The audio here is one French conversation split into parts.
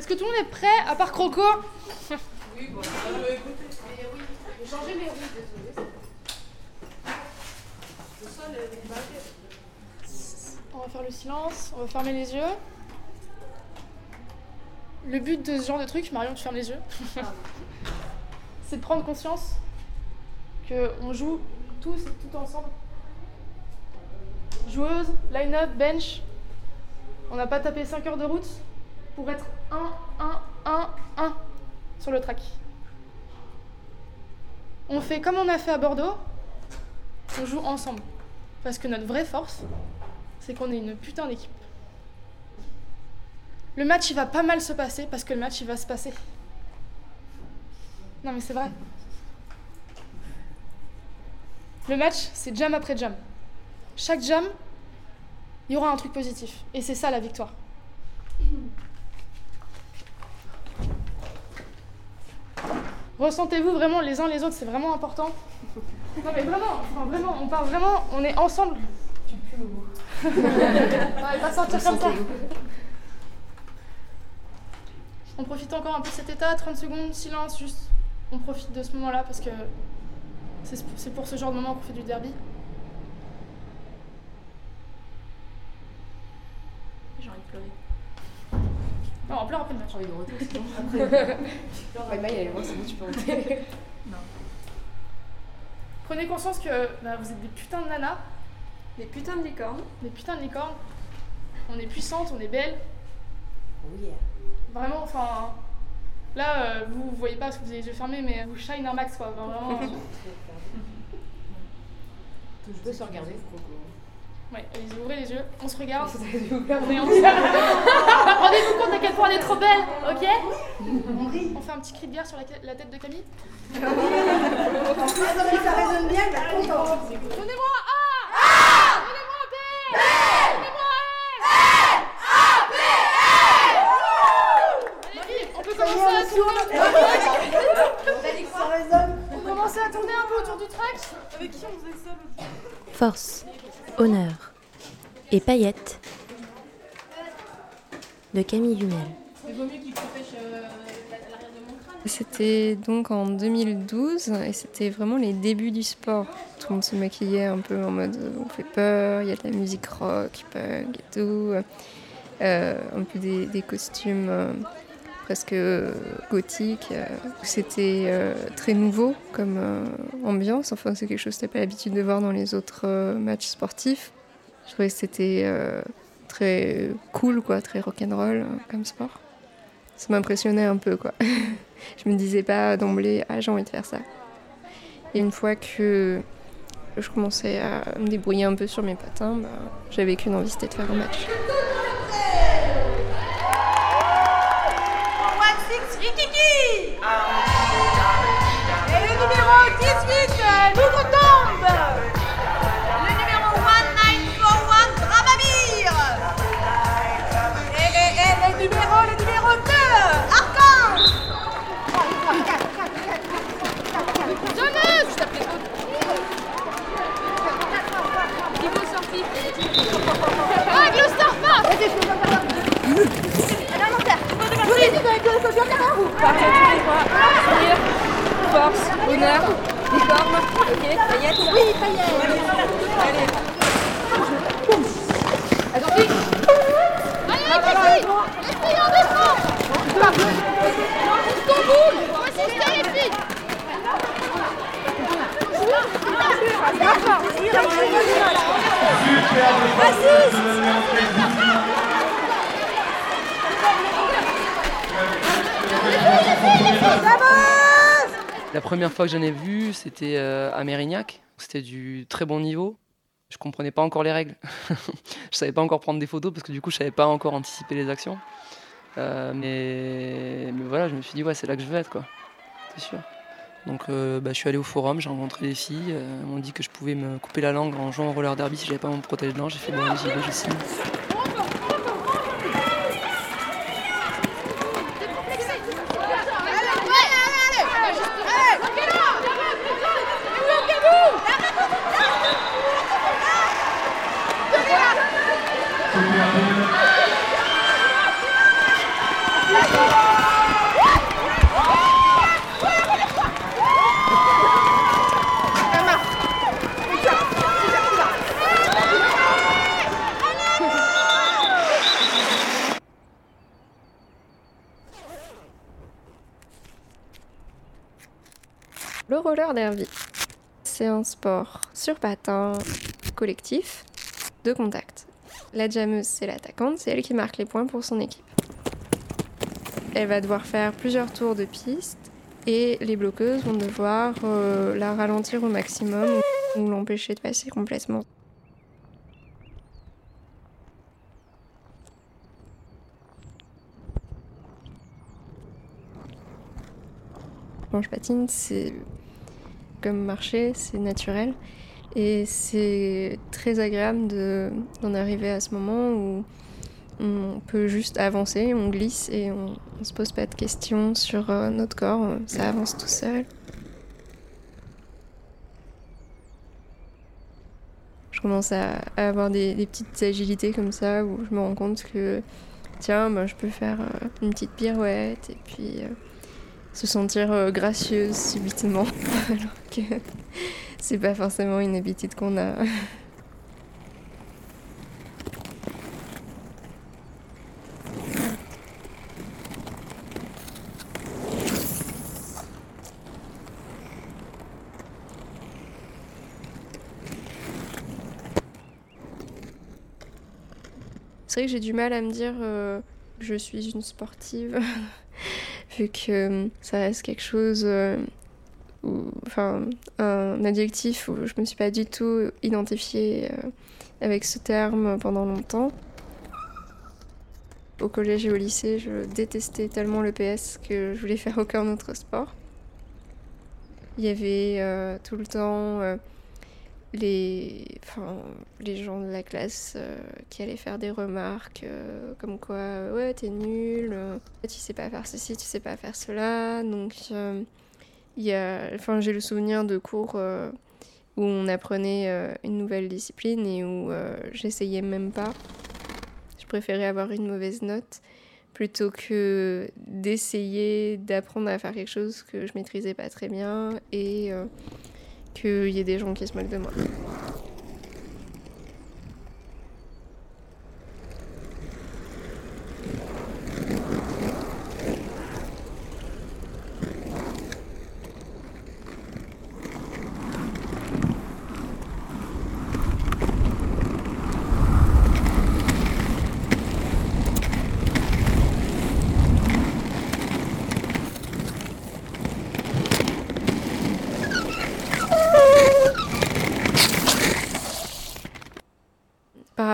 Est-ce que tout le monde est prêt, à part Croco? Oui, bon, roues, désolé. Le sol est On va faire le silence, on va fermer les yeux. Le but de ce genre de truc, Marion, tu fermes les yeux, c'est de prendre conscience qu'on joue tous et tout ensemble. Joueuse, line-up, bench. On n'a pas tapé 5 heures de route pour être 1, 1, 1, 1 sur le track. On fait comme on a fait à Bordeaux, on joue ensemble. Parce que notre vraie force, c'est qu'on est une putain d'équipe. Le match, il va pas mal se passer parce que le match, il va se passer. Non, mais c'est vrai. Le match, c'est jam après jam. Chaque jam, il y aura un truc positif. Et c'est ça la victoire. Ressentez-vous vraiment les uns les autres, c'est vraiment important. Non mais vraiment, vraiment, on part vraiment, on est ensemble. Tu pues le Il va sortir comme ça. On profite encore un peu de cet état, 30 secondes, silence, juste. On profite de ce moment-là parce que c'est pour ce genre de moment qu'on fait du derby. J'ai envie de pleurer. Non, on pleure après le match. J'ai envie de roter sinon. Après, ouais, Maï, elle est loin, c'est bon, tu peux roter. Non. Prenez conscience que bah, vous êtes des putains de nanas, Des putains de licornes. des putains de licornes. On est puissantes, on est belles. Oh yeah. Vraiment, enfin. Là, euh, vous, vous voyez pas parce que vous avez les yeux fermés, mais vous shine un max quoi. Enfin, vraiment. Je peux se regarder, ouais, allez, ouvrez les yeux, on se regarde. On est ensemble. Rendez-vous compte à quel point elle est trop belle, ok On fait un petit cri de guerre sur la, la tête de Camille. ça résonne bien, il va être content. Donnez-moi un A Donnez-moi un B Donnez-moi un F Allez, vite, on peut commencer à tourner. Ça résonne. On commence à tourner un peu autour du track. Avec qui on faisait ça Force, honneur et paillettes de Camille crâne. C'était donc en 2012 et c'était vraiment les débuts du sport. Tout le monde se maquillait un peu en mode euh, on fait peur, il y a de la musique rock, punk et tout. Euh, un peu des, costumes euh, presque gothiques. C'était très nouveau comme ambiance. Enfin, c'est quelque chose que tu pas l'habitude de voir dans les autres matchs sportifs. Je trouvais que c'était euh, très cool, quoi, très rock'n'roll euh, comme sport. Ça m'impressionnait un peu, quoi. je me disais pas d'emblée, ah, j'ai envie de faire ça. Et une fois que je commençais à me débrouiller un peu sur mes patins, bah, j'avais qu'une envie, c'était de faire un match. Et le numéro 18, l'outre-tombe. Le Force, honneur, licorne, ok, paillettes. Oui, Allez, les filles Les filles, on descend On va assister, les filles La première fois que j'en ai vu, c'était euh, à Mérignac. C'était du très bon niveau. Je comprenais pas encore les règles. je savais pas encore prendre des photos parce que du coup, je savais pas encore anticiper les actions. Euh, mais, voilà, je me suis dit, ouais, c'est là que je veux être, quoi. C'est sûr. Donc, euh, bah, je suis allé au forum, j'ai rencontré des filles. euh, m'ont dit que je pouvais me couper la langue en jouant au roller derby si j'avais pas mon protège blanc. J'ai fait, bon, j'y vais, signe. Allez, C'est un sport sur patin collectif de contact. La jammeuse, c'est l'attaquante, c'est elle qui marque les points pour son équipe. Elle va devoir faire plusieurs tours de piste et les bloqueuses vont devoir euh, la ralentir au maximum ou l'empêcher de passer complètement. Quand je patine, c'est comme marcher, c'est naturel. Et c'est très agréable de- d'en arriver à ce moment où on peut juste avancer, on glisse et on ne se pose pas de questions sur euh, notre corps, ça avance tout seul. Je commence à, avoir des, des petites agilités comme ça où je me rends compte que tiens, ben, je peux faire euh, une petite pirouette et puis euh, se sentir euh, gracieuse subitement alors que c'est pas forcément une habitude qu'on a. C'est vrai que j'ai du mal à me dire euh, que je suis une sportive, vu que euh, ça reste quelque chose, euh, où- enfin, un adjectif où je me suis pas du tout identifiée euh, avec ce terme pendant longtemps. Au collège et au lycée, je détestais tellement le PS que je voulais faire aucun autre sport. Il y avait tout le temps les, enfin, les gens de la classe euh, qui allaient faire des remarques euh, comme quoi euh, ouais t'es nul, tu sais pas faire ceci, tu sais pas faire cela. Donc il enfin j'ai le souvenir de cours où on apprenait une nouvelle discipline et où j'essayais même pas. Je préférais avoir une mauvaise note plutôt que d'essayer d'apprendre à faire quelque chose que je maîtrisais pas très bien et qu'il y ait des gens qui se moquent de moi.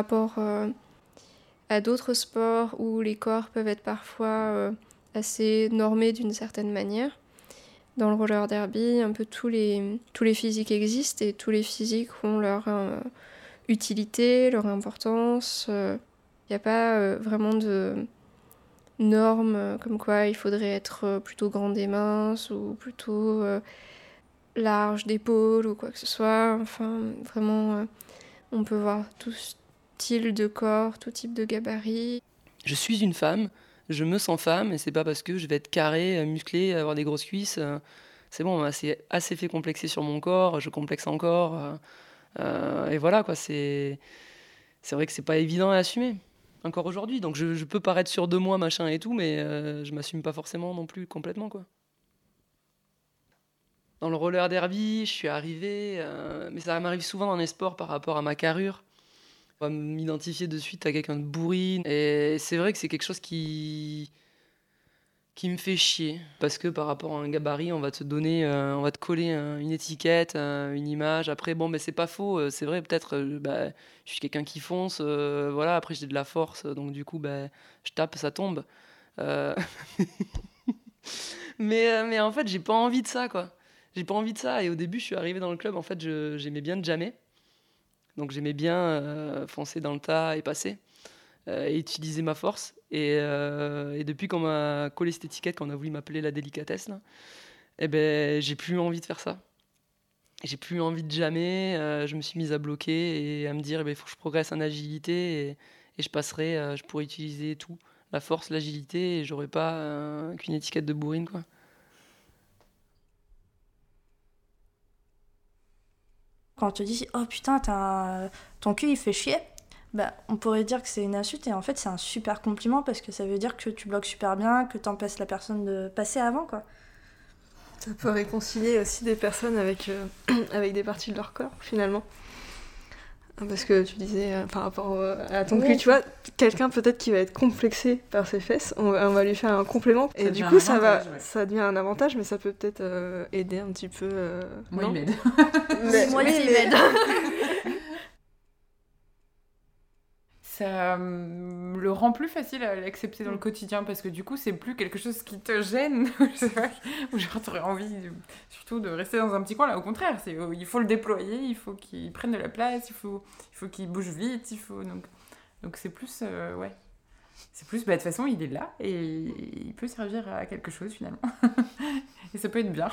Rapport euh, à d'autres sports où les corps peuvent être parfois euh, assez normés d'une certaine manière. Dans le roller derby, un peu tous les, tous les physiques existent et tous les physiques ont leur euh, utilité, leur importance. Il n'y a pas vraiment de normes comme quoi il faudrait être plutôt grand des minces ou plutôt large d'épaule ou quoi que ce soit. Enfin, vraiment, on peut voir tout style de corps, tout type de gabarit. Je suis une femme, je me sens femme, et c'est pas parce que je vais être carré, euh, musclé, avoir des grosses cuisses. euh, C'est bon, on m'a assez, fait complexer sur mon corps, je complexe encore. euh, et voilà, quoi, c'est. C'est vrai que c'est pas évident à assumer, encore aujourd'hui. Donc je, peux paraître sûr de moi, machin et tout, mais euh, je m'assume pas forcément non plus complètement, quoi. Dans le roller derby, je suis arrivé, mais ça m'arrive souvent dans les sports par rapport à ma carrure. Va m'identifier de suite à quelqu'un de bourrine. Et c'est vrai que c'est quelque chose qui qui me fait chier. Parce que par rapport à un gabarit on va te donner euh, on va te coller un- une étiquette euh, une image. Après bon mais c'est pas faux. Euh, c'est vrai peut-être euh, bah, je suis quelqu'un qui fonce euh, voilà. Après j'ai de la force donc du coup bah, je tape ça tombe. Euh, mais euh, mais en fait j'ai pas envie de ça quoi. J'ai pas envie de ça. Et au début je suis arrivé dans le club. En fait j'aimais bien jammer donc j'aimais bien euh, foncer dans le tas et passer euh, et utiliser ma force. Et, euh, et depuis qu'on m'a collé cette étiquette, qu'on a voulu m'appeler la délicatesse, eh ben, j'ai plus envie de faire ça. J'ai plus envie de jamais. je me suis mise à bloquer et à me dire il faut que je progresse en agilité et, je passerai, je pourrais utiliser tout la force, l'agilité, et j'aurais pas qu'une étiquette de bourrine, quoi. Quand on te dit oh putain t'as ton cul il fait chier, bah, on pourrait dire que c'est une insulte et en fait c'est un super compliment parce que ça veut dire que tu bloques super bien, que t'empêches la personne de passer avant quoi. Ça peut réconcilier aussi des personnes avec, euh, avec des parties de leur corps finalement. Parce que tu disais euh, par rapport au- à ton cul, tu vois, quelqu'un peut-être qui va être complexé par ses fesses, on va, on va lui faire un complément. et du coup, ça, va, ouais. ça devient un avantage, mais ça peut peut-être euh, aider un petit peu. euh, Moi, non il m'aide. Moi, oui, il m'aide. ça hum, le rend plus facile à l'accepter dans le quotidien parce que du coup c'est plus quelque chose qui te gêne. Ou genre t'aurais envie de- surtout de rester dans un petit coin. Là au contraire c'est euh, il faut le déployer il faut qu'il prenne de la place il faut il faut qu'il bouge vite il faut donc donc c'est plus euh, ouais. C'est plus bah, de toute façon il est là et il peut servir à quelque chose finalement. Et ça peut être bien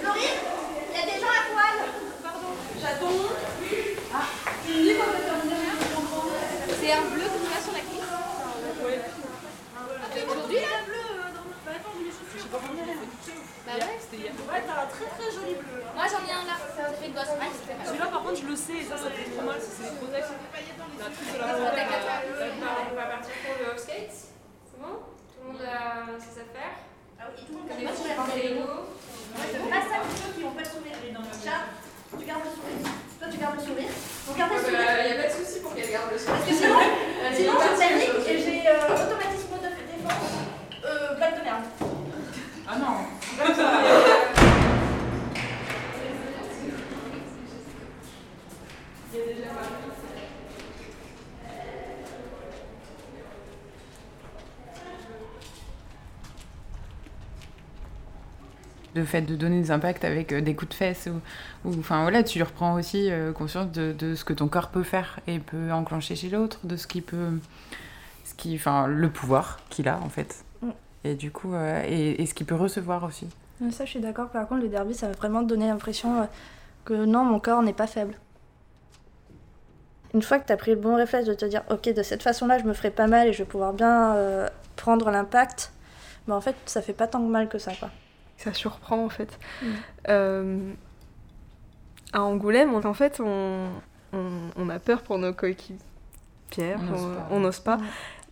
Florine, il y a des gens à poil. Pardon. J'attends. Ah, tu me dis quand t'as terminé C'est un bleu que tu as sur la cuisse Aujourd'hui, là bleu dans Bah attends, je les chaussures. Bah ouais, c'était hier. Ouais, t'as un très très joli bleu. Moi j'en ai un là, ça fait de gosse. Celui-là, par contre, je le sais, et ça, ça fait trop mal, c'est les protex. La truc de la Parce que t'as qu'à faire. On va partir pour le skate C'est bon Tout le monde a ses affaires Ah oui, tout le monde Comme peut les pas petits sourire. Lego. Pas ça, pour ceux qui n'ont pas le sourire. Chat, tu gardes le sourire. Toi, tu gardes le sourire. Vous gardez le Il sourire. n'y a pas de souci pour qu'elle garde le Parce skate. que sinon, sinon je panique et j'ai euh, automatisme de défense. Euh, blague de merde. ah non le fait de donner des impacts avec euh, des coups de fesses ou, ou- enfin voilà tu reprends aussi euh, conscience de, de ce que ton corps peut faire et peut enclencher chez l'autre de ce qui peut ce qui enfin le pouvoir qu'il a en fait Mm. et du coup euh, et, et ce qu'il peut recevoir aussi Ça je suis d'accord, par contre le derby ça va vraiment te donner l'impression que non mon corps n'est pas faible. Une fois que tu as pris le bon réflexe de te dire ok de cette façon là je me ferai pas mal et je vais pouvoir bien euh, prendre l'impact, bah en fait ça fait pas tant de mal que ça quoi. Ça surprend en fait. Mm. Euh, à Angoulême, on- en fait, on, on, on a peur pour nos coéquipières, On n'ose on- pas. on n'ose pas.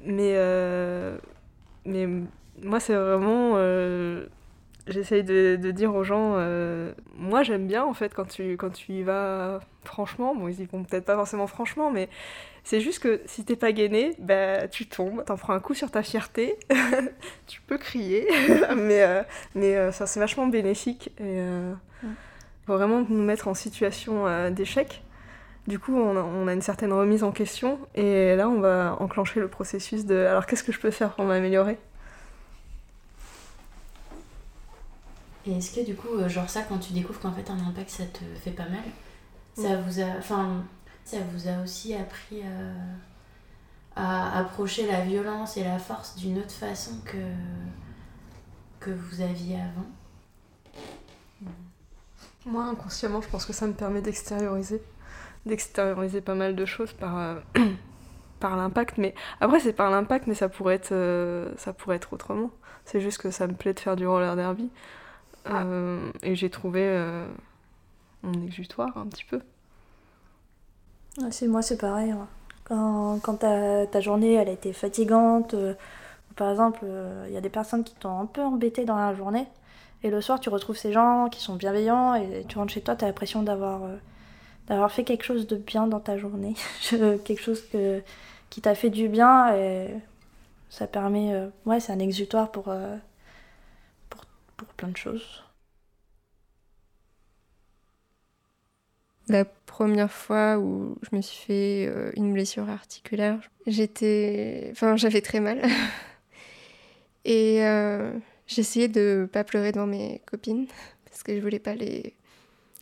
Mais, euh, mais moi, c'est vraiment. euh, J'essaye de, de dire aux gens, moi j'aime bien en fait quand tu, quand tu y vas franchement, bon ils y vont peut-être pas forcément franchement, mais c'est juste que si t'es pas gainé, bah tu tombes, t'en prends un coup sur ta fierté, tu peux crier, mais, euh, mais euh, ça c'est vachement bénéfique et euh, faut vraiment nous mettre en situation d'échec. Du coup, on a, on a une certaine remise en question et là, on va enclencher le processus de alors qu'est-ce que je peux faire pour m'améliorer? Et est-ce que du coup, genre ça, quand tu découvres qu'en fait un impact ça te fait pas mal, ça vous a, enfin, ça vous a aussi appris euh, à approcher la violence et la force d'une autre façon que que vous aviez avant? Moi, inconsciemment, je pense que ça me permet d'extérioriser, d'extérioriser pas mal de choses par, euh, par l'impact. Mais après, c'est par l'impact, mais ça pourrait être, euh, ça pourrait être autrement. C'est juste que ça me plaît de faire du roller derby. Euh, et j'ai trouvé mon exutoire un petit peu. C'est moi c'est pareil. ouais. Quand, ta, journée elle a été fatigante, euh, par exemple euh, il y a des personnes qui t'ont un peu embêté dans la journée, et le soir tu retrouves ces gens qui sont bienveillants et tu rentres chez toi, tu as l'impression d'avoir euh, d'avoir fait quelque chose de bien dans ta journée, quelque chose qui t'a fait du bien et ça permet, ouais c'est un exutoire pour, pour plein de choses. La première fois où je me suis fait euh, une blessure articulaire, j'étais, enfin, j'avais très mal. Et euh, j'essayais de pas pleurer devant mes copines parce que je voulais pas les.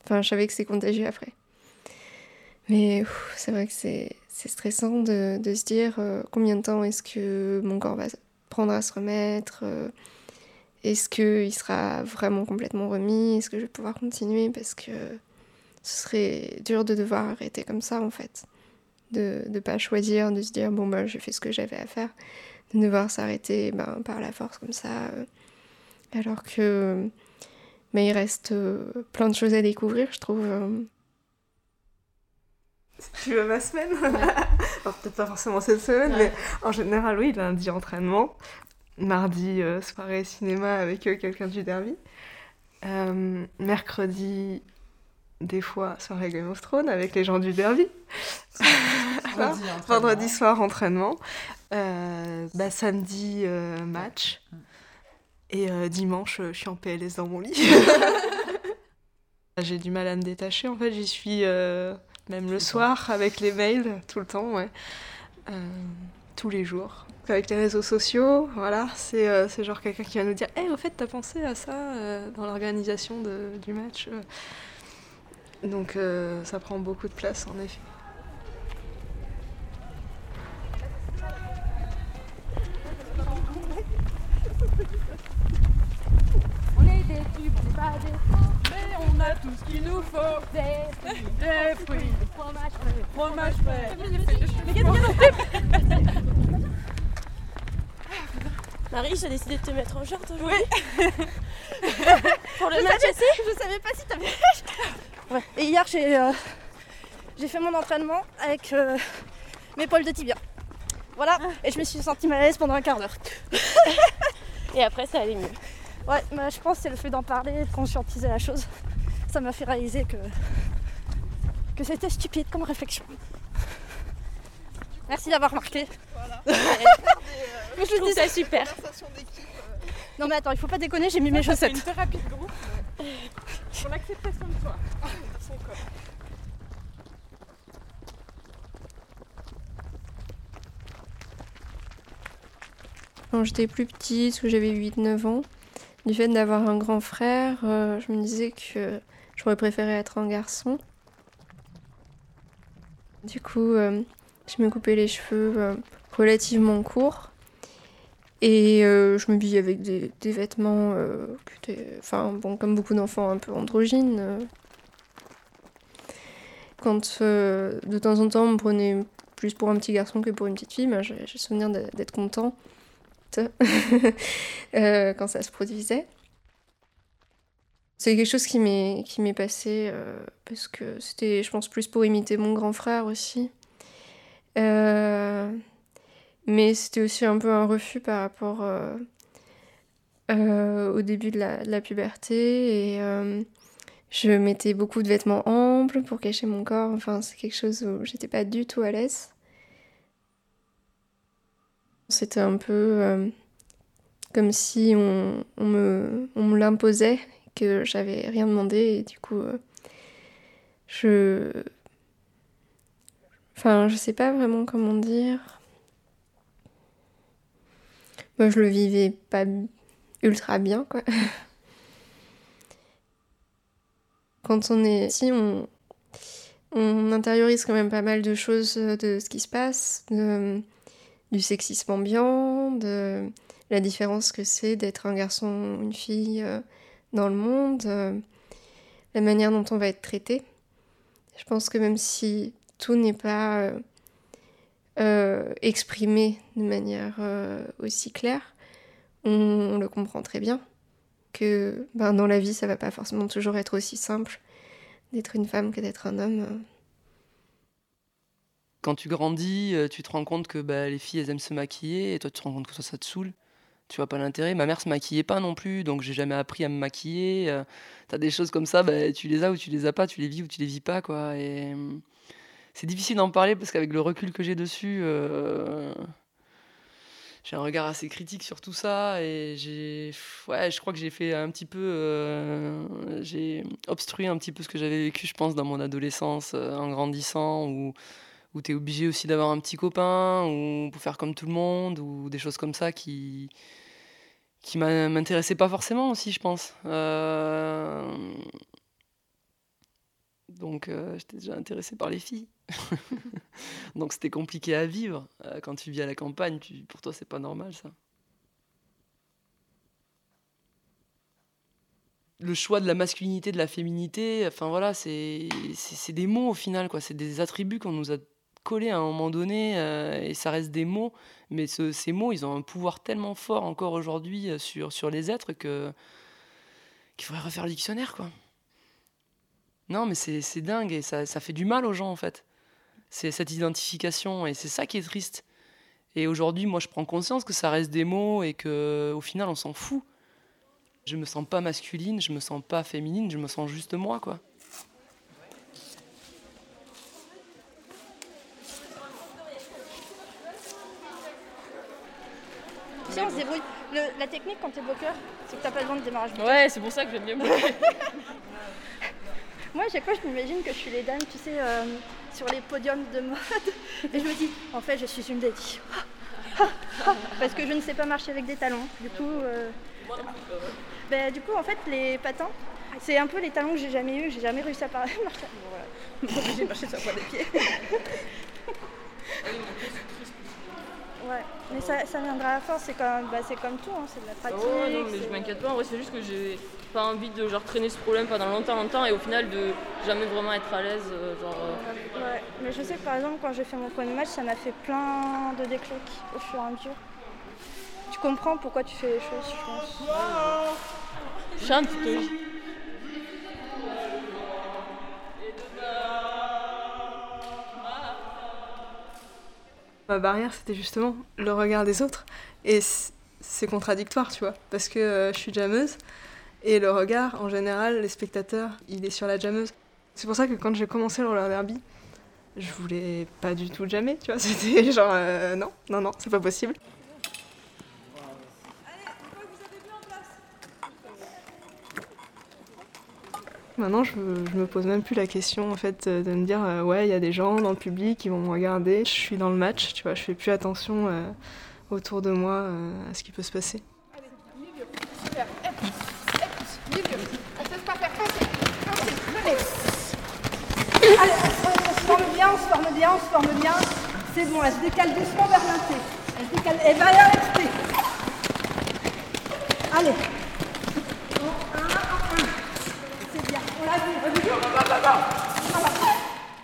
Enfin, je savais que c'est contagieux après. Mais c'est vrai que c'est stressant de, se dire euh, combien de temps est-ce que mon corps va prendre à se remettre Est-ce qu'il sera vraiment complètement remis Est-ce que je vais pouvoir continuer Parce que ce serait dur de devoir arrêter comme ça en fait. De ne pas choisir, de se dire bon ben j'ai fait ce que j'avais à faire. De devoir s'arrêter ben, par la force comme ça. Euh, alors que mais il reste plein de choses à découvrir, je trouve. Si tu veux ma semaine Alors peut-être pas forcément cette semaine, mais en général oui, lundi entraînement, mardi euh, soirée cinéma avec euh, quelqu'un du derby, euh, mercredi des fois soirée Game of Thrones avec les gens du derby, vendredi, soir entraînement, bah, samedi match, et dimanche je suis en PLS dans mon lit. J'ai du mal à me détacher en fait, j'y suis même le soir, avec les mails, tout le temps, ouais. Euh, tous les jours. Avec les réseaux sociaux, voilà, c'est euh, genre quelqu'un qui va nous dire Hé, hey, au fait, t'as pensé à ça euh, dans l'organisation du match Donc ça prend beaucoup de place, en effet. On est des tubes, on pas des on a tout ce qu'il nous faut. Des fruits, des fruits, fromage frais, fromage frais. Mais qu'est-ce Marie, j'ai décidé de te mettre en short aujourd'hui. Oui. Pour le match aussi Je savais pas si t'avais. Ouais. Et hier, j'ai euh, j'ai fait mon entraînement avec euh, mes poils de tibia. Voilà. Et je me suis sentie mal à l'aise pendant un quart d'heure. Et après, ça allait mieux. Ouais, mais je pense que c'est le fait d'en parler, de conscientiser la chose ça m'a fait réaliser que, que c'était stupide comme réflexion. Merci d'avoir remarqué. Voilà. je trouve ça super. Non mais attends, il faut pas déconner, j'ai mis mes chaussettes. C'est une thérapie de groupe l'acceptation de toi. Quand j'étais plus petite, où j'avais 8-9 ans, du fait d'avoir un grand frère, euh, je me disais que J'aurais préféré être un garçon. Du coup, euh, je me coupais les cheveux euh, relativement courts. Et euh, je me billais avec des, vêtements, enfin, bon, comme beaucoup d'enfants, un peu androgynes. Quand de temps en temps on me prenait plus pour un petit garçon que pour une petite fille, ben, j'ai le souvenir d'être content quand ça se produisait. C'est quelque chose qui m'est qui m'est passé euh, parce que c'était, je pense, plus pour imiter mon grand frère aussi. Euh, mais c'était aussi un peu un refus par rapport euh, au début de la, la puberté et je mettais beaucoup de vêtements amples pour cacher mon corps. Enfin, c'est quelque chose où j'étais pas du tout à l'aise. C'était un peu comme si on, on me, on me l'imposait que j'avais rien demandé et du coup euh, je enfin je sais pas vraiment comment dire moi je le vivais pas ultra bien quoi quand on est ici on on intériorise quand même pas mal de choses de ce qui se passe de, du sexisme ambiant de la différence que c'est d'être un garçon ou une fille euh, dans le monde, euh, la manière dont on va être traité. Je pense que même si tout n'est pas euh, euh, exprimé de manière aussi claire, on, le comprend très bien que ben, dans la vie, ça va pas forcément toujours être aussi simple d'être une femme que d'être un homme. Quand tu grandis, tu te rends compte que bah, les filles, elles aiment se maquiller, et toi, tu te rends compte que ça, ça te saoule tu vois pas l'intérêt. Ma mère se maquillait pas non plus, donc j'ai jamais appris à me maquiller. Tu euh, T'as des choses comme ça, bah, tu les as ou tu les as pas, tu les vis ou tu les vis pas, quoi. Hum, c'est difficile d'en parler parce qu'avec le recul que j'ai dessus, euh, j'ai un regard assez critique sur tout ça et j'ai, ouais, je crois que j'ai fait un petit peu, euh, j'ai obstrué un petit peu ce que j'avais vécu, je pense, dans mon adolescence, en grandissant, où tu es obligé aussi d'avoir un petit copain, ou pour faire comme tout le monde, ou des choses comme ça qui, qui m'intéressaient pas forcément aussi, je pense. Euh, Donc euh, j'étais déjà intéressée par les filles. Donc c'était compliqué à vivre. Euh, quand tu vis à la campagne, tu, pour toi, c'est pas normal ça. Le choix de la masculinité, de la féminité, enfin voilà, c'est des mots au final, quoi. C'est des attributs qu'on nous a collés à un moment donné euh, et ça reste des mots. Mais ce- ces mots, ils ont un pouvoir tellement fort encore aujourd'hui sur, les êtres qu'il faudrait refaire le dictionnaire, quoi. Non, mais c'est c'est dingue et ça, ça fait du mal aux gens, en fait. C'est cette identification et c'est ça qui est triste. Et aujourd'hui, moi, je prends conscience que ça reste des mots et que au final, on s'en fout. Je me sens pas masculine, je me sens pas féminine, je me sens juste moi, quoi. Si on se débrouille. Le- la technique quand t'es bloqueur, c'est que t'as pas besoin de démarrage. Ouais, c'est pour ça que j'aime bien bloquer. Moi, à chaque fois, je m'imagine que je suis les dames, tu sais, euh, sur les podiums de mode. Et je me dis, en fait, je suis une lady. Parce que je ne sais pas marcher avec des talons. Du coup, euh, ben, du coup, en fait, les patins, c'est un peu les talons que j'ai jamais eu. J'ai jamais réussi à marcher. Bon, voilà. J'ai marché sur la pointe des pieds. Ouais, mais ça, ça viendra à force, c'est comme, bah, c'est comme tout, hein, c'est de la pratique. ouais, non, mais je m'inquiète pas. En vrai, c'est juste que j'ai pas envie de genre traîner ce problème pendant longtemps, longtemps, et au final de jamais vraiment être à l'aise, euh, genre. euh, Ouais, mais je sais que par exemple, quand j'ai fait mon premier match, ça m'a fait plein de déclics au fur et à mesure. Tu comprends pourquoi tu fais les choses, je pense. Chante. Ma barrière, c'était justement le regard des autres. Et c'est contradictoire, tu vois, parce que euh, je suis jammeuse, et le regard, en général, les spectateurs, il est sur la jammeuse. C'est pour ça que quand j'ai commencé le roller derby, je voulais pas du tout jammer, tu vois, c'était genre, euh, non, non, non, c'est pas possible. Maintenant, je, je me pose même plus la question en fait euh, de me dire euh, ouais, il y a des gens dans le public qui vont me regarder. Je suis dans le match, tu vois, je fais plus attention euh, autour de moi à ce qui peut se passer. Super. Et pousse, et pousse, milieu. On ne cesse pas faire passer. Passer, venez. Allez, on, on se forme bien, on se forme bien, on se forme bien. C'est bon, elle se décale doucement vers l'inté. Elle se décale, elle va aller à. Allez. Un, un. C'est bien, on l'a vu.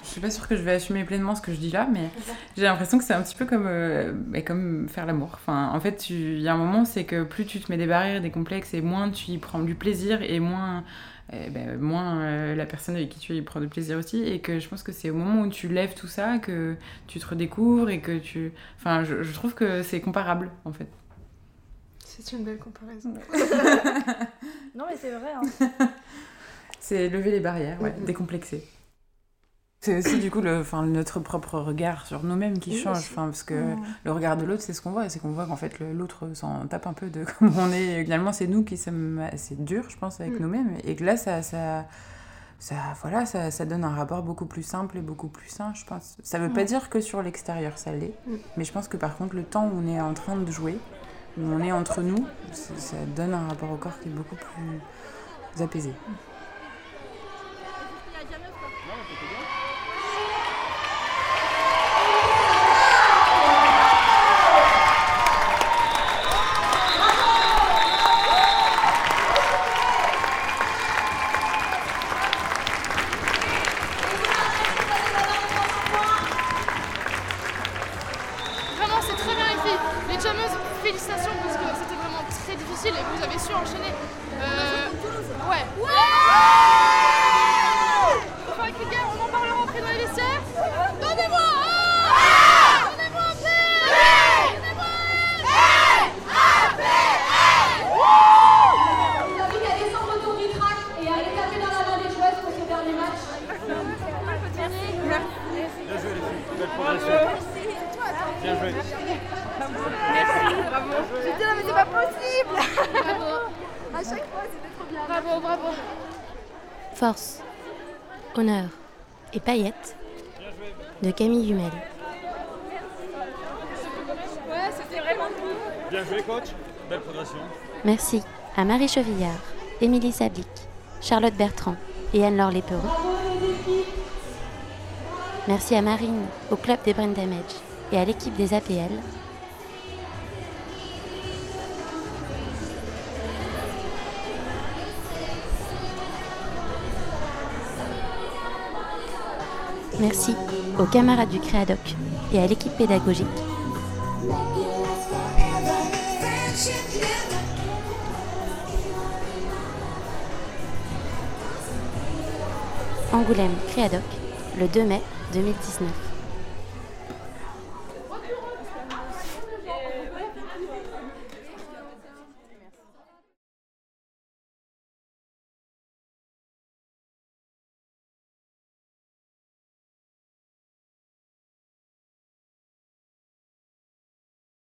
Je suis pas sûre que je vais assumer pleinement ce que je dis là, mais j'ai l'impression que c'est un petit peu comme, euh, bah, comme faire l'amour. Enfin, en fait, il y a un moment, c'est que plus tu te mets des barrières, des complexes, et moins tu y prends du plaisir, et moins, eh ben, moins euh, la personne avec qui tu y prends du plaisir aussi. Et que je pense que c'est au moment où tu lèves tout ça que tu te redécouvres et que tu. Enfin, je, je trouve que c'est comparable, en fait. C'est une belle comparaison. Non, mais c'est vrai. Hein. C'est lever les barrières, ouais, décomplexer. C'est aussi du coup le, enfin, notre propre regard sur nous-mêmes qui Oui, change, enfin, parce que le regard de l'autre, c'est ce qu'on voit, c'est qu'on voit qu'en fait l'autre s'en tape un peu de comment on est. Et Finalement, c'est nous qui sommes assez durs, je pense, avec Mm. nous-mêmes, et que là, ça, ça, ça, voilà, ça, ça donne un rapport beaucoup plus simple et beaucoup plus sain, je pense. Ça veut pas dire que sur l'extérieur, ça l'est, Mm. mais je pense que par contre, le temps où on est en train de jouer, où on est entre nous, ça, ça donne un rapport au corps qui est beaucoup plus apaisé. Paillettes de Camille Humel. Ouais, c'était vraiment cool. Bien joué coach, belle progression. Merci à Marie Chevillard, Émilie Sablic, Charlotte Bertrand et Anne-Laure équipes. Merci à Marine, au club des Brain Damage et à l'équipe des APL. Merci aux camarades du Créadoc et à l'équipe pédagogique. Angoulême Créadoc, le 2 mai 2019.